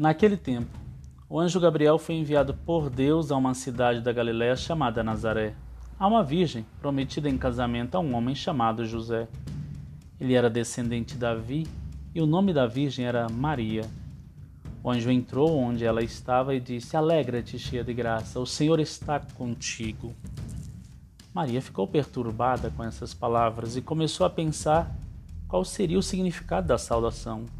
Naquele tempo, o anjo Gabriel foi enviado por Deus a uma cidade da Galiléia chamada Nazaré, a uma virgem prometida em casamento a um homem chamado José. Ele era descendente de Davi e o nome da virgem era Maria. O anjo entrou onde ela estava e disse: Alegra-te, cheia de graça, o Senhor está contigo. Maria ficou perturbada com essas palavras e começou a pensar qual seria o significado da saudação.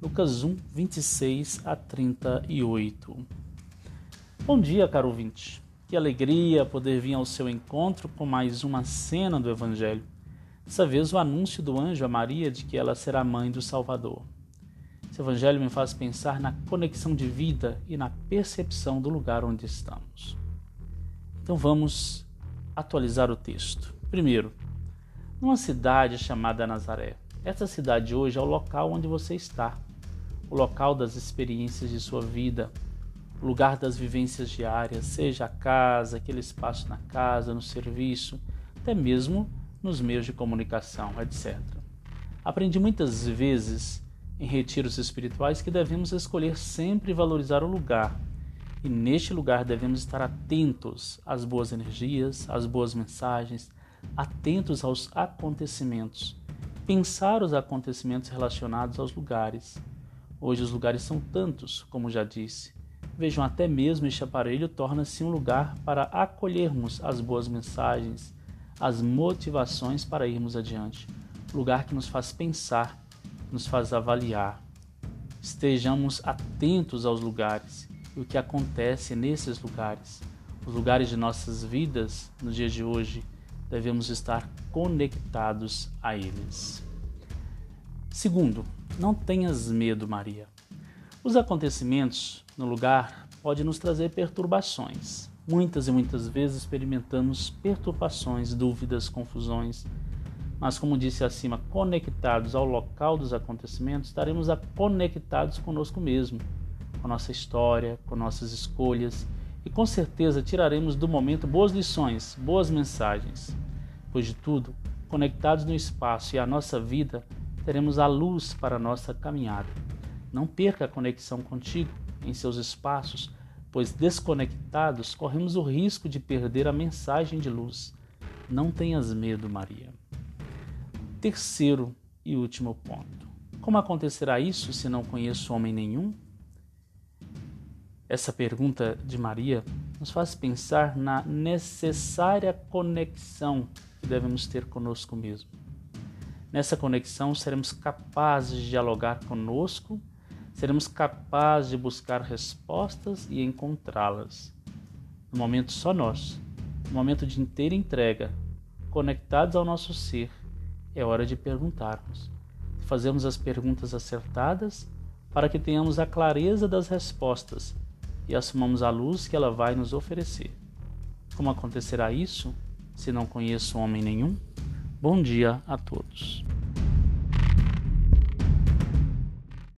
Lucas 1, 26 a 38. Bom dia, caro ouvinte. Que alegria poder vir ao seu encontro com mais uma cena do Evangelho. Dessa vez, o anúncio do anjo a Maria de que ela será mãe do Salvador. Esse Evangelho me faz pensar na conexão de vida e na percepção do lugar onde estamos. Então vamos atualizar o texto. Primeiro, numa cidade chamada Nazaré. Essa cidade hoje é o local onde você está o local das experiências de sua vida, o lugar das vivências diárias, seja a casa, aquele espaço na casa, no serviço, até mesmo nos meios de comunicação, etc. Aprendi muitas vezes em retiros espirituais que devemos escolher sempre valorizar o lugar. E neste lugar devemos estar atentos às boas energias, às boas mensagens, atentos aos acontecimentos, pensar os acontecimentos relacionados aos lugares, Hoje os lugares são tantos, como já disse. Vejam, até mesmo este aparelho torna-se um lugar para acolhermos as boas mensagens, as motivações para irmos adiante. Lugar que nos faz pensar, nos faz avaliar. Estejamos atentos aos lugares e o que acontece nesses lugares. Os lugares de nossas vidas nos dias de hoje, devemos estar conectados a eles. Segundo, não tenhas medo, Maria. Os acontecimentos no lugar podem nos trazer perturbações. Muitas e muitas vezes experimentamos perturbações, dúvidas, confusões. Mas, como disse acima, conectados ao local dos acontecimentos, estaremos conectados conosco mesmo, com nossa história, com nossas escolhas e com certeza tiraremos do momento boas lições, boas mensagens. Pois de tudo, conectados no espaço e a nossa vida, teremos a luz para a nossa caminhada. Não perca a conexão contigo em seus espaços, pois desconectados corremos o risco de perder a mensagem de luz. Não tenhas medo, Maria. Terceiro e último ponto. Como acontecerá isso se não conheço homem nenhum? Essa pergunta de Maria nos faz pensar na necessária conexão que devemos ter conosco mesmo. Nessa conexão, seremos capazes de dialogar conosco, seremos capazes de buscar respostas e encontrá-las. No momento só nós, no momento de inteira entrega, conectados ao nosso ser, é hora de perguntarmos, de fazermos as perguntas acertadas para que tenhamos a clareza das respostas e assumamos a luz que ela vai nos oferecer. Como acontecerá isso se não conheço homem nenhum? Bom dia a todos.